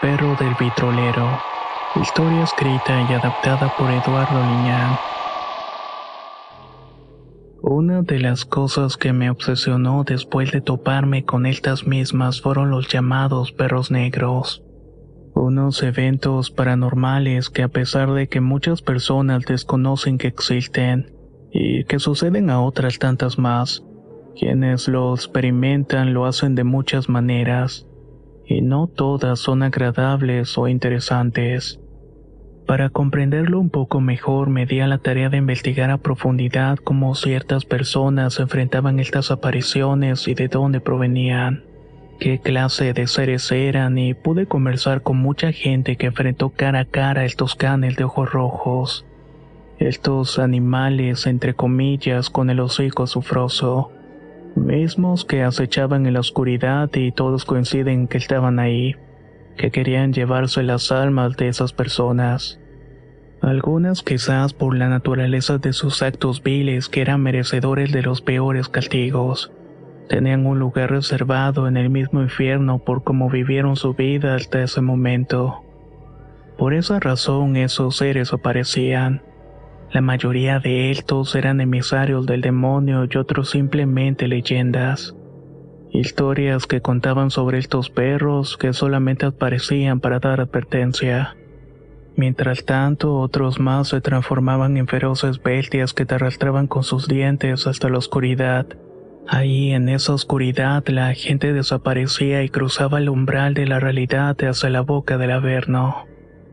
Perro del vitrolero. Historia escrita y adaptada por Eduardo Liñán. Una de las cosas que me obsesionó después de toparme con estas mismas fueron los llamados perros negros. Unos eventos paranormales que a pesar de que muchas personas desconocen que existen y que suceden a otras tantas más, quienes lo experimentan lo hacen de muchas maneras y no todas son agradables o interesantes. Para comprenderlo un poco mejor me di a la tarea de investigar a profundidad cómo ciertas personas enfrentaban estas apariciones y de dónde provenían, qué clase de seres eran y pude conversar con mucha gente que enfrentó cara a cara estos canes de ojos rojos, estos animales entre comillas con el hocico sufroso mismos que acechaban en la oscuridad y todos coinciden que estaban ahí, que querían llevarse las almas de esas personas. Algunas quizás por la naturaleza de sus actos viles que eran merecedores de los peores castigos. Tenían un lugar reservado en el mismo infierno por cómo vivieron su vida hasta ese momento. Por esa razón esos seres aparecían la mayoría de estos eran emisarios del demonio y otros simplemente leyendas. Historias que contaban sobre estos perros que solamente aparecían para dar advertencia. Mientras tanto, otros más se transformaban en feroces bestias que te arrastraban con sus dientes hasta la oscuridad. Ahí, en esa oscuridad, la gente desaparecía y cruzaba el umbral de la realidad hacia la boca del averno.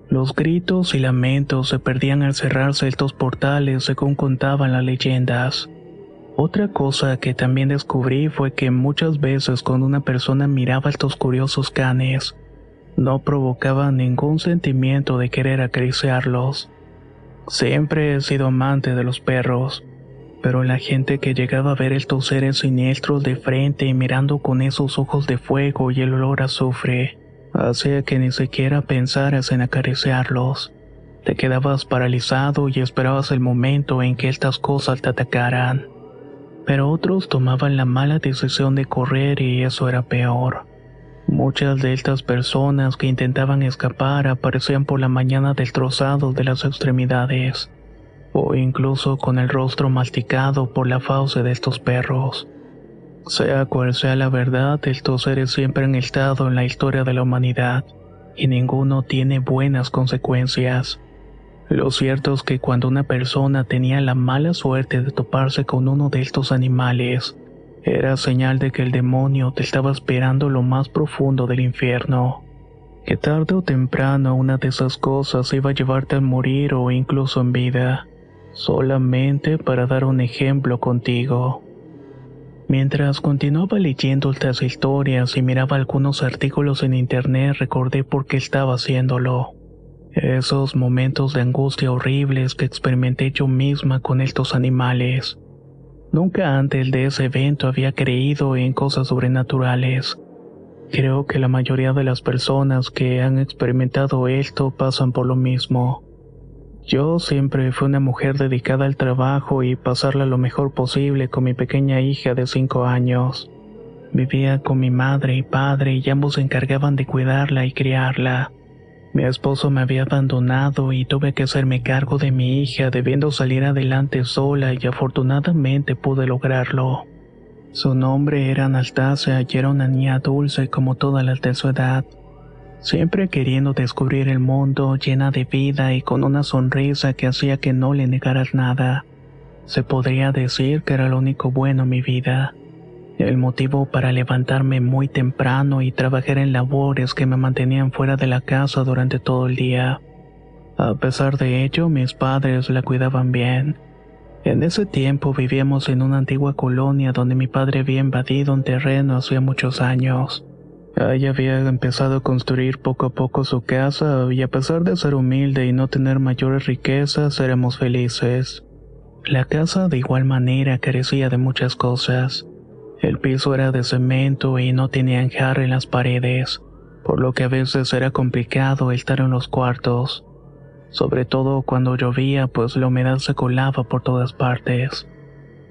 Los gritos y lamentos se perdían al cerrarse estos portales según contaban las leyendas. Otra cosa que también descubrí fue que muchas veces cuando una persona miraba estos curiosos canes, no provocaba ningún sentimiento de querer acariciarlos. Siempre he sido amante de los perros, pero la gente que llegaba a ver estos seres siniestros de frente y mirando con esos ojos de fuego y el olor a azufre, hacía que ni siquiera pensaras en acariciarlos. Te quedabas paralizado y esperabas el momento en que estas cosas te atacaran. Pero otros tomaban la mala decisión de correr y eso era peor. Muchas de estas personas que intentaban escapar aparecían por la mañana destrozados de las extremidades, o incluso con el rostro masticado por la fauce de estos perros. Sea cual sea la verdad, estos seres siempre han estado en la historia de la humanidad, y ninguno tiene buenas consecuencias. Lo cierto es que cuando una persona tenía la mala suerte de toparse con uno de estos animales, era señal de que el demonio te estaba esperando lo más profundo del infierno. Que tarde o temprano una de esas cosas iba a llevarte a morir o incluso en vida, solamente para dar un ejemplo contigo. Mientras continuaba leyendo estas historias y miraba algunos artículos en internet, recordé por qué estaba haciéndolo. Esos momentos de angustia horribles que experimenté yo misma con estos animales. Nunca antes de ese evento había creído en cosas sobrenaturales. Creo que la mayoría de las personas que han experimentado esto pasan por lo mismo. Yo siempre fui una mujer dedicada al trabajo y pasarla lo mejor posible con mi pequeña hija de cinco años. Vivía con mi madre y padre y ambos se encargaban de cuidarla y criarla. Mi esposo me había abandonado y tuve que hacerme cargo de mi hija debiendo salir adelante sola y afortunadamente pude lograrlo. Su nombre era Anastasia y era una niña dulce como todas las de su edad, siempre queriendo descubrir el mundo llena de vida y con una sonrisa que hacía que no le negaras nada. Se podría decir que era lo único bueno en mi vida, el motivo para levantarme muy temprano y trabajar en labores que me mantenían fuera de la casa durante todo el día. A pesar de ello, mis padres la cuidaban bien en ese tiempo vivíamos en una antigua colonia donde mi padre había invadido un terreno hacía muchos años. Ahí había empezado a construir poco a poco su casa y a pesar de ser humilde y no tener mayores riquezas, éramos felices. La casa de igual manera carecía de muchas cosas. El piso era de cemento y no tenía enjarre en las paredes, por lo que a veces era complicado estar en los cuartos sobre todo cuando llovía, pues la humedad se colaba por todas partes.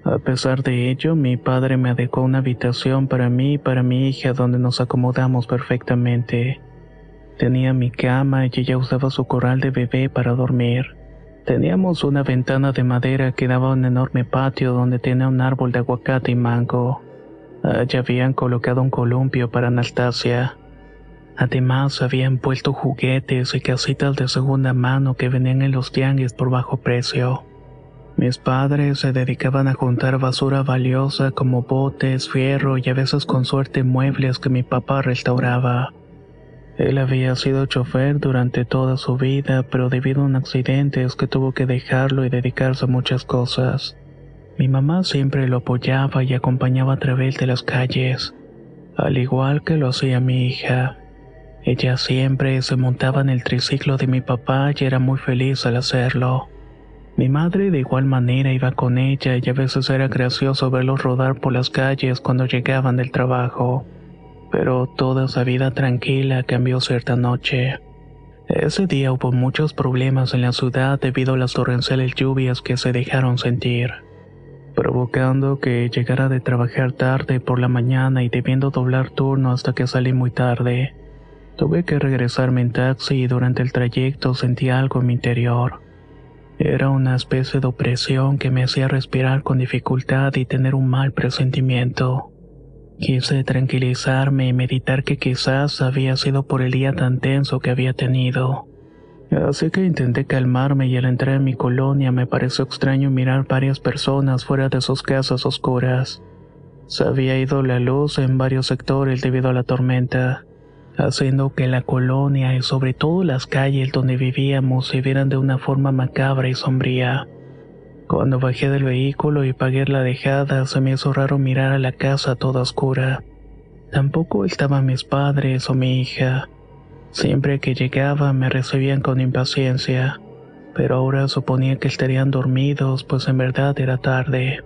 A pesar de ello, mi padre me adecuó una habitación para mí y para mi hija donde nos acomodamos perfectamente. Tenía mi cama y ella usaba su corral de bebé para dormir. Teníamos una ventana de madera que daba a un enorme patio donde tenía un árbol de aguacate y mango. Allí habían colocado un columpio para Anastasia. Además, habían puesto juguetes y casitas de segunda mano que venían en los tianguis por bajo precio. Mis padres se dedicaban a juntar basura valiosa como botes, fierro y a veces con suerte muebles que mi papá restauraba. Él había sido chofer durante toda su vida, pero debido a un accidente es que tuvo que dejarlo y dedicarse a muchas cosas. Mi mamá siempre lo apoyaba y acompañaba a través de las calles, al igual que lo hacía mi hija. Ella siempre se montaba en el triciclo de mi papá y era muy feliz al hacerlo. Mi madre de igual manera iba con ella y a veces era gracioso verlos rodar por las calles cuando llegaban del trabajo. Pero toda esa vida tranquila cambió cierta noche. Ese día hubo muchos problemas en la ciudad debido a las torrenciales lluvias que se dejaron sentir, provocando que llegara de trabajar tarde por la mañana y debiendo doblar turno hasta que salí muy tarde. Tuve que regresarme en taxi y durante el trayecto sentí algo en mi interior. Era una especie de opresión que me hacía respirar con dificultad y tener un mal presentimiento. Quise tranquilizarme y meditar que quizás había sido por el día tan tenso que había tenido. Así que intenté calmarme y al entrar en mi colonia me pareció extraño mirar varias personas fuera de sus casas oscuras. Se había ido la luz en varios sectores debido a la tormenta haciendo que la colonia y sobre todo las calles donde vivíamos se vieran de una forma macabra y sombría. Cuando bajé del vehículo y pagué la dejada, se me hizo raro mirar a la casa toda oscura. Tampoco estaban mis padres o mi hija. Siempre que llegaba me recibían con impaciencia, pero ahora suponía que estarían dormidos, pues en verdad era tarde.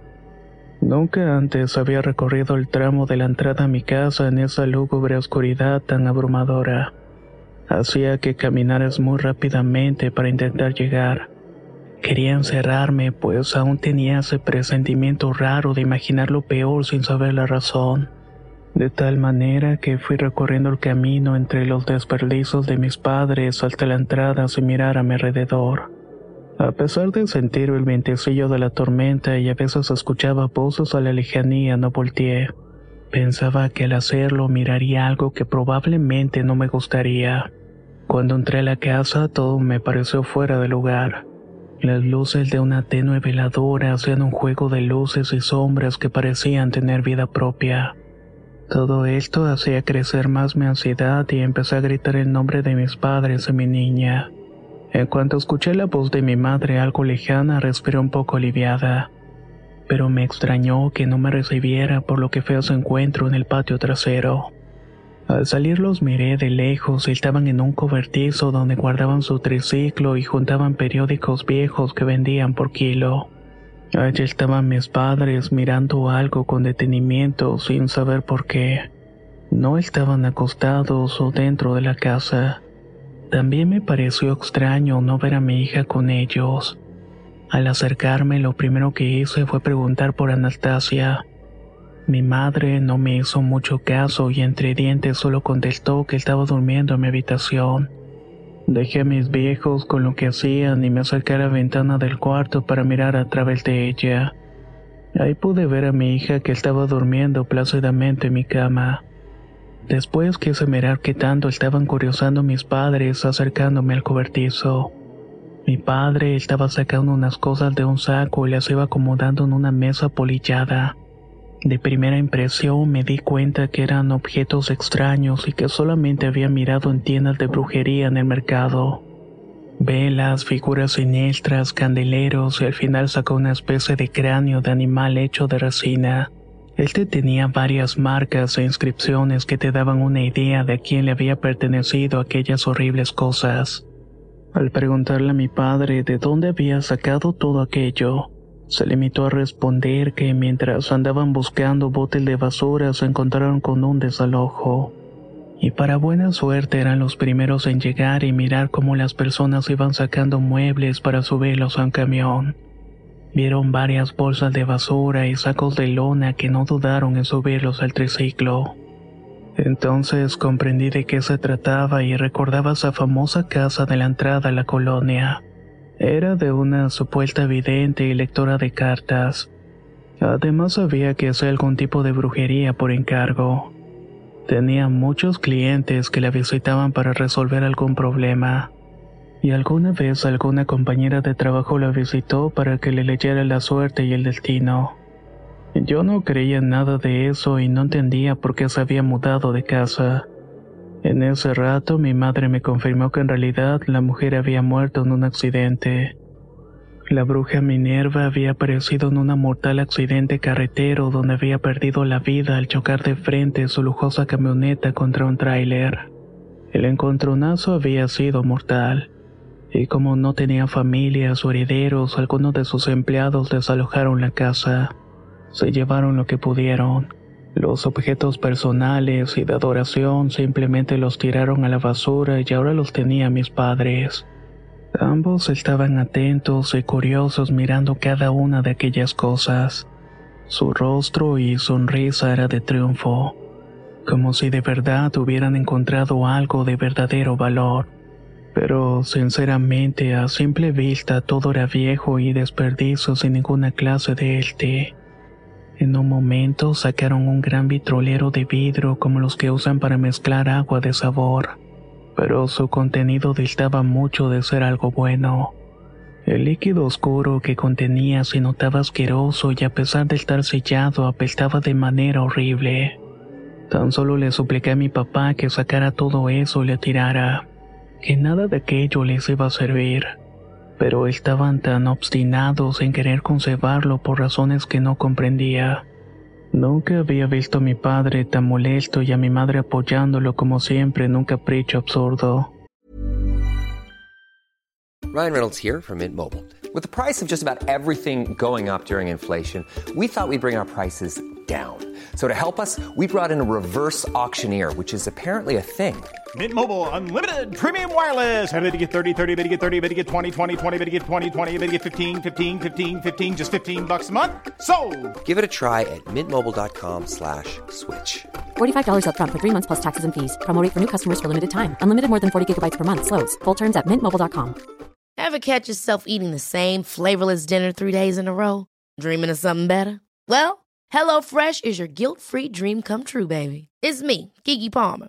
Nunca antes había recorrido el tramo de la entrada a mi casa en esa lúgubre oscuridad tan abrumadora. Hacía que caminaras muy rápidamente para intentar llegar. Quería encerrarme, pues aún tenía ese presentimiento raro de imaginar lo peor sin saber la razón. De tal manera que fui recorriendo el camino entre los desperdizos de mis padres hasta la entrada sin mirar a mi alrededor. A pesar de sentir el vientecillo de la tormenta y a veces escuchaba voces a la lejanía, no volteé. Pensaba que al hacerlo miraría algo que probablemente no me gustaría. Cuando entré a la casa todo me pareció fuera de lugar. Las luces de una tenue veladora hacían un juego de luces y sombras que parecían tener vida propia. Todo esto hacía crecer más mi ansiedad y empecé a gritar el nombre de mis padres y mi niña. En cuanto escuché la voz de mi madre algo lejana, respiré un poco aliviada. Pero me extrañó que no me recibiera por lo que fue su encuentro en el patio trasero. Al salir los miré de lejos y estaban en un cobertizo donde guardaban su triciclo y juntaban periódicos viejos que vendían por kilo. Allí estaban mis padres mirando algo con detenimiento sin saber por qué. No estaban acostados o dentro de la casa. También me pareció extraño no ver a mi hija con ellos. Al acercarme lo primero que hice fue preguntar por Anastasia. Mi madre no me hizo mucho caso y entre dientes solo contestó que estaba durmiendo en mi habitación. Dejé a mis viejos con lo que hacían y me acerqué a la ventana del cuarto para mirar a través de ella. Ahí pude ver a mi hija que estaba durmiendo plácidamente en mi cama. Después quise mirar qué tanto estaban curiosando mis padres acercándome al cobertizo. Mi padre estaba sacando unas cosas de un saco y las iba acomodando en una mesa polillada. De primera impresión me di cuenta que eran objetos extraños y que solamente había mirado en tiendas de brujería en el mercado. Velas, figuras siniestras, candeleros y al final sacó una especie de cráneo de animal hecho de resina. Este tenía varias marcas e inscripciones que te daban una idea de a quién le había pertenecido aquellas horribles cosas. Al preguntarle a mi padre de dónde había sacado todo aquello, se limitó a responder que mientras andaban buscando botes de basura se encontraron con un desalojo. Y para buena suerte eran los primeros en llegar y mirar cómo las personas iban sacando muebles para subirlos a un camión. Vieron varias bolsas de basura y sacos de lona que no dudaron en subirlos al triciclo. Entonces comprendí de qué se trataba y recordaba esa famosa casa de la entrada a la colonia. Era de una supuesta vidente y lectora de cartas. Además sabía que hacía algún tipo de brujería por encargo. Tenía muchos clientes que la visitaban para resolver algún problema y alguna vez alguna compañera de trabajo la visitó para que le leyera la suerte y el destino. Yo no creía nada de eso y no entendía por qué se había mudado de casa. En ese rato mi madre me confirmó que en realidad la mujer había muerto en un accidente. La bruja Minerva había aparecido en un mortal accidente carretero donde había perdido la vida al chocar de frente su lujosa camioneta contra un tráiler. El encontronazo había sido mortal y como no tenía familias o herederos, algunos de sus empleados desalojaron la casa. Se llevaron lo que pudieron. Los objetos personales y de adoración simplemente los tiraron a la basura y ahora los tenía mis padres. Ambos estaban atentos y curiosos mirando cada una de aquellas cosas. Su rostro y sonrisa era de triunfo, como si de verdad hubieran encontrado algo de verdadero valor. Pero sinceramente a simple vista todo era viejo y desperdicio sin ninguna clase de élte. En un momento sacaron un gran vitrolero de vidrio como los que usan para mezclar agua de sabor, pero su contenido distaba mucho de ser algo bueno. El líquido oscuro que contenía se notaba asqueroso y a pesar de estar sellado apestaba de manera horrible. Tan solo le supliqué a mi papá que sacara todo eso y le tirara que nada de aquello les iba a servir, pero estaban tan obstinados en querer conservarlo por razones que no comprendía. Nunca había visto a mi padre tan molesto y a mi madre apoyándolo como siempre en un capricho absurdo. Ryan Reynolds here from Mint Mobile. With the price of just about everything going up during inflation, we thought we'd bring our prices down. So to help us, we brought in a reverse auctioneer, which is apparently a thing. Mint Mobile unlimited premium wireless. Ready to get 30, 30, bit to get 30, bit to get 20, 20, 20, bit to get 20, 20, bit to get 15, 15, 15, 15 just 15 bucks a month. So, Give it a try at mintmobile.com/slash-switch. slash $45 up front for 3 months plus taxes and fees. Promo rate for new customers for limited time. Unlimited more than 40 gigabytes per month slows. Full terms at mintmobile.com. Ever catch yourself eating the same flavorless dinner 3 days in a row? Dreaming of something better? Well, HelloFresh is your guilt-free dream come true, baby. It's me, Kiki Palmer.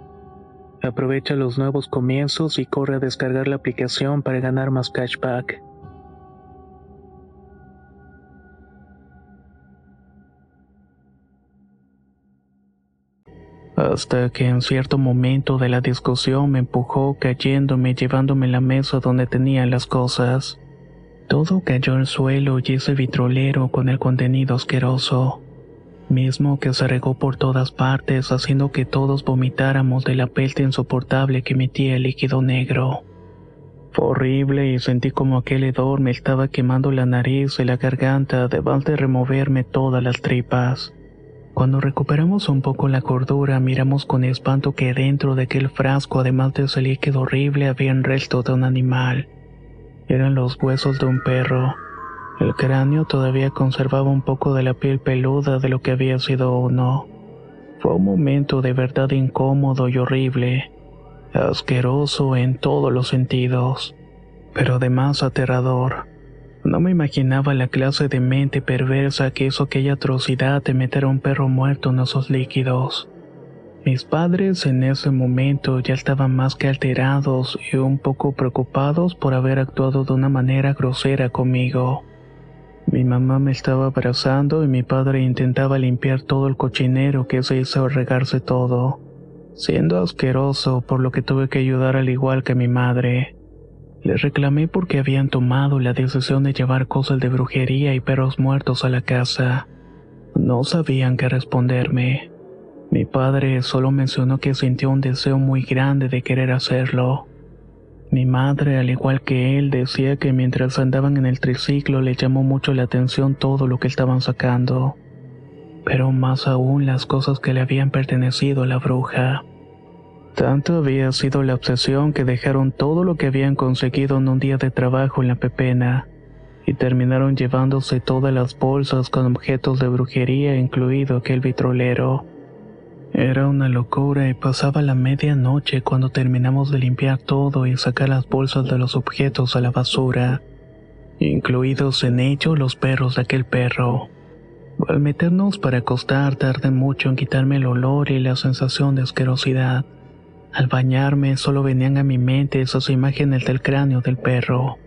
Aprovecha los nuevos comienzos y corre a descargar la aplicación para ganar más cashback. Hasta que en cierto momento de la discusión me empujó cayéndome llevándome la mesa donde tenía las cosas. Todo cayó al suelo y ese vitrolero con el contenido asqueroso, mismo que se regó por todas partes haciendo que todos vomitáramos de la peste insoportable que emitía el líquido negro. Fue horrible y sentí como aquel hedor me estaba quemando la nariz y la garganta además de removerme todas las tripas. Cuando recuperamos un poco la cordura, miramos con espanto que dentro de aquel frasco, además de ese líquido horrible, había un resto de un animal. Eran los huesos de un perro. El cráneo todavía conservaba un poco de la piel peluda de lo que había sido uno. Fue un momento de verdad incómodo y horrible, asqueroso en todos los sentidos, pero además aterrador. No me imaginaba la clase de mente perversa que hizo aquella atrocidad de meter a un perro muerto en esos líquidos. Mis padres en ese momento ya estaban más que alterados y un poco preocupados por haber actuado de una manera grosera conmigo. Mi mamá me estaba abrazando y mi padre intentaba limpiar todo el cochinero que se hizo regarse todo, siendo asqueroso por lo que tuve que ayudar al igual que mi madre. Les reclamé porque habían tomado la decisión de llevar cosas de brujería y perros muertos a la casa. No sabían qué responderme. Mi padre solo mencionó que sintió un deseo muy grande de querer hacerlo. Mi madre, al igual que él, decía que mientras andaban en el triciclo le llamó mucho la atención todo lo que estaban sacando, pero más aún las cosas que le habían pertenecido a la bruja. Tanto había sido la obsesión que dejaron todo lo que habían conseguido en un día de trabajo en la pepena y terminaron llevándose todas las bolsas con objetos de brujería, incluido aquel vitrolero. Era una locura y pasaba la medianoche cuando terminamos de limpiar todo y sacar las bolsas de los objetos a la basura, incluidos en ello los perros de aquel perro. Al meternos para acostar tardé mucho en quitarme el olor y la sensación de asquerosidad. Al bañarme solo venían a mi mente esas imágenes del cráneo del perro.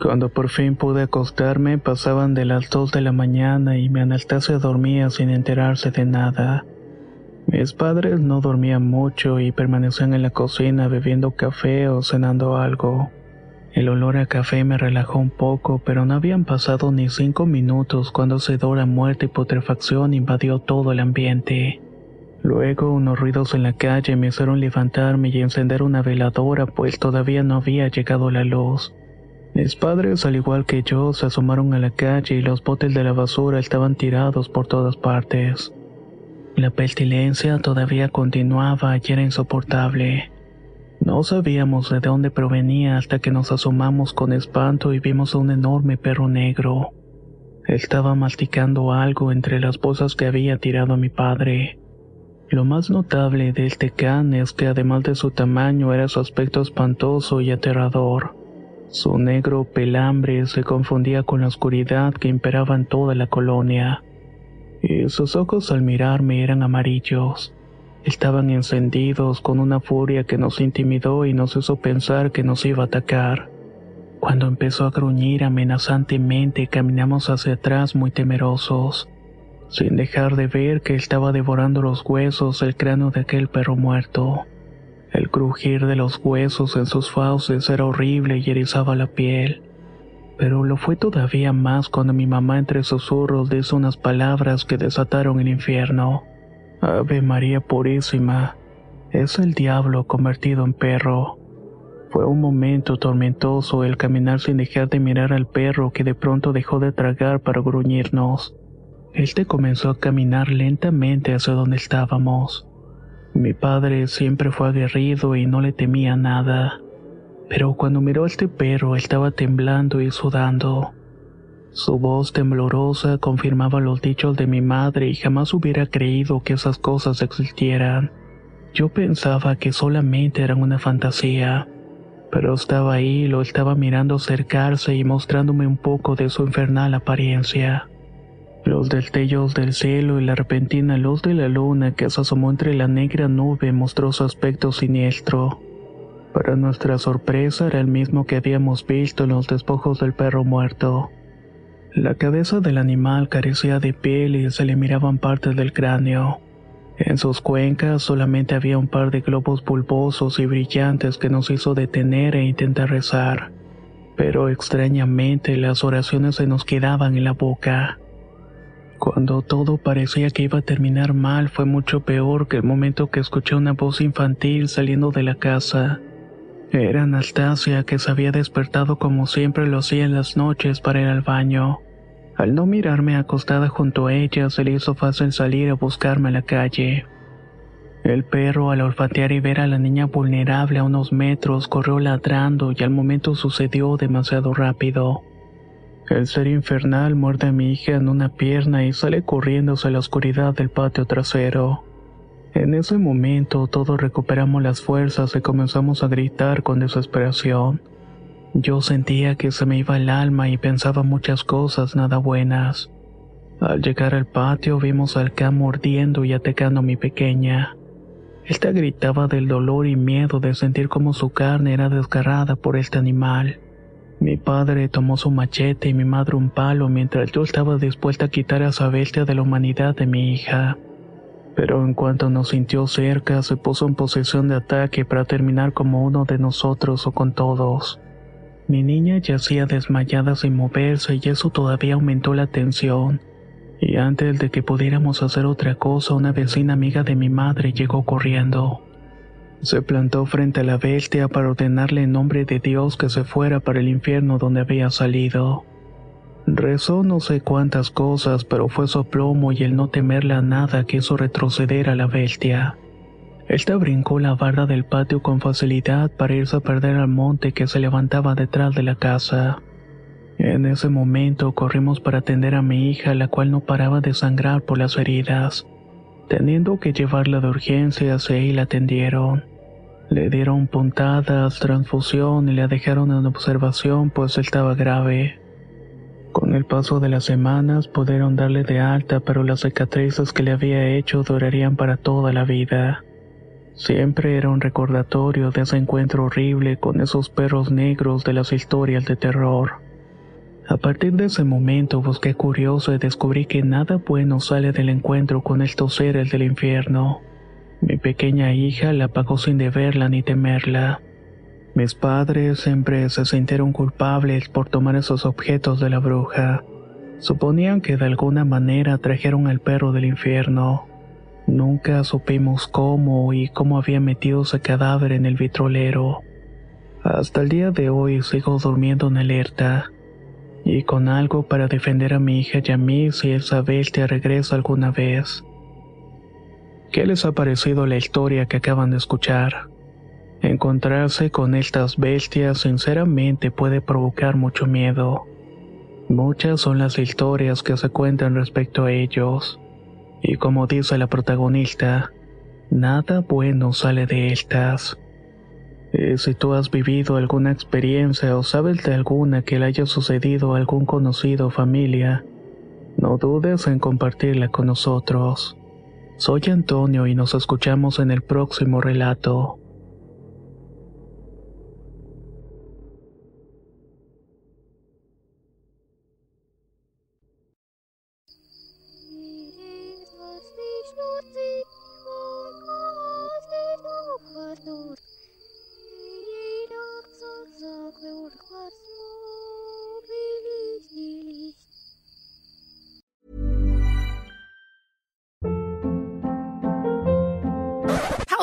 Cuando por fin pude acostarme pasaban de las dos de la mañana y mi Anastasia dormía sin enterarse de nada. Mis padres no dormían mucho y permanecían en la cocina bebiendo café o cenando algo. El olor a café me relajó un poco, pero no habían pasado ni cinco minutos cuando ese a muerte y putrefacción invadió todo el ambiente. Luego unos ruidos en la calle me hicieron levantarme y encender una veladora pues todavía no había llegado la luz. Mis padres, al igual que yo, se asomaron a la calle y los botes de la basura estaban tirados por todas partes. La pestilencia todavía continuaba y era insoportable. No sabíamos de dónde provenía hasta que nos asomamos con espanto y vimos a un enorme perro negro. Estaba masticando algo entre las bolsas que había tirado mi padre. Lo más notable de este can es que además de su tamaño era su aspecto espantoso y aterrador. Su negro pelambre se confundía con la oscuridad que imperaba en toda la colonia. Y sus ojos al mirarme eran amarillos. Estaban encendidos con una furia que nos intimidó y nos hizo pensar que nos iba a atacar. Cuando empezó a gruñir amenazantemente caminamos hacia atrás muy temerosos sin dejar de ver que estaba devorando los huesos el cráneo de aquel perro muerto. El crujir de los huesos en sus fauces era horrible y erizaba la piel. Pero lo fue todavía más cuando mi mamá entre susurros dijo unas palabras que desataron el infierno. Ave María Purísima, es el diablo convertido en perro. Fue un momento tormentoso el caminar sin dejar de mirar al perro que de pronto dejó de tragar para gruñirnos. Este comenzó a caminar lentamente hacia donde estábamos. Mi padre siempre fue aguerrido y no le temía nada, pero cuando miró a este perro estaba temblando y sudando. Su voz temblorosa confirmaba los dichos de mi madre y jamás hubiera creído que esas cosas existieran. Yo pensaba que solamente eran una fantasía, pero estaba ahí, lo estaba mirando acercarse y mostrándome un poco de su infernal apariencia. Los destellos del cielo y la repentina luz de la luna que se asomó entre la negra nube mostró su aspecto siniestro. Para nuestra sorpresa era el mismo que habíamos visto en los despojos del perro muerto. La cabeza del animal carecía de piel y se le miraban partes del cráneo. En sus cuencas solamente había un par de globos bulbosos y brillantes que nos hizo detener e intentar rezar. Pero extrañamente las oraciones se nos quedaban en la boca. Cuando todo parecía que iba a terminar mal fue mucho peor que el momento que escuché una voz infantil saliendo de la casa. Era Anastasia que se había despertado como siempre lo hacía en las noches para ir al baño. Al no mirarme acostada junto a ella, se le hizo fácil salir a buscarme a la calle. El perro, al olfatear y ver a la niña vulnerable a unos metros, corrió ladrando y al momento sucedió demasiado rápido. El ser infernal muerde a mi hija en una pierna y sale corriendo hacia la oscuridad del patio trasero. En ese momento todos recuperamos las fuerzas y comenzamos a gritar con desesperación. Yo sentía que se me iba el alma y pensaba muchas cosas nada buenas. Al llegar al patio vimos al can mordiendo y atacando a mi pequeña. Esta gritaba del dolor y miedo de sentir como su carne era desgarrada por este animal. Mi padre tomó su machete y mi madre un palo mientras yo estaba dispuesta a quitar a esa bestia de la humanidad de mi hija. Pero en cuanto nos sintió cerca, se puso en posesión de ataque para terminar como uno de nosotros o con todos. Mi niña yacía desmayada sin moverse y eso todavía aumentó la tensión. Y antes de que pudiéramos hacer otra cosa, una vecina amiga de mi madre llegó corriendo. Se plantó frente a la bestia para ordenarle en nombre de Dios que se fuera para el infierno donde había salido. Rezó no sé cuántas cosas, pero fue su plomo y el no temerle a nada que hizo retroceder a la bestia. Esta brincó la barda del patio con facilidad para irse a perder al monte que se levantaba detrás de la casa. En ese momento corrimos para atender a mi hija, la cual no paraba de sangrar por las heridas. Teniendo que llevarla de urgencia, se y la atendieron. Le dieron puntadas, transfusión y la dejaron en observación pues estaba grave. Con el paso de las semanas pudieron darle de alta, pero las cicatrices que le había hecho durarían para toda la vida. Siempre era un recordatorio de ese encuentro horrible con esos perros negros de las historias de terror. A partir de ese momento busqué curioso y descubrí que nada bueno sale del encuentro con estos seres del infierno. Mi pequeña hija la pagó sin deberla ni temerla. Mis padres siempre se sintieron culpables por tomar esos objetos de la bruja. Suponían que de alguna manera trajeron al perro del infierno. Nunca supimos cómo y cómo había metido ese cadáver en el vitrolero. Hasta el día de hoy sigo durmiendo en alerta y con algo para defender a mi hija y a mí si esa bestia regresa alguna vez. ¿Qué les ha parecido la historia que acaban de escuchar? Encontrarse con estas bestias sinceramente puede provocar mucho miedo. Muchas son las historias que se cuentan respecto a ellos. Y como dice la protagonista, nada bueno sale de estas. Y si tú has vivido alguna experiencia o sabes de alguna que le haya sucedido a algún conocido o familia, no dudes en compartirla con nosotros. Soy Antonio y nos escuchamos en el próximo relato.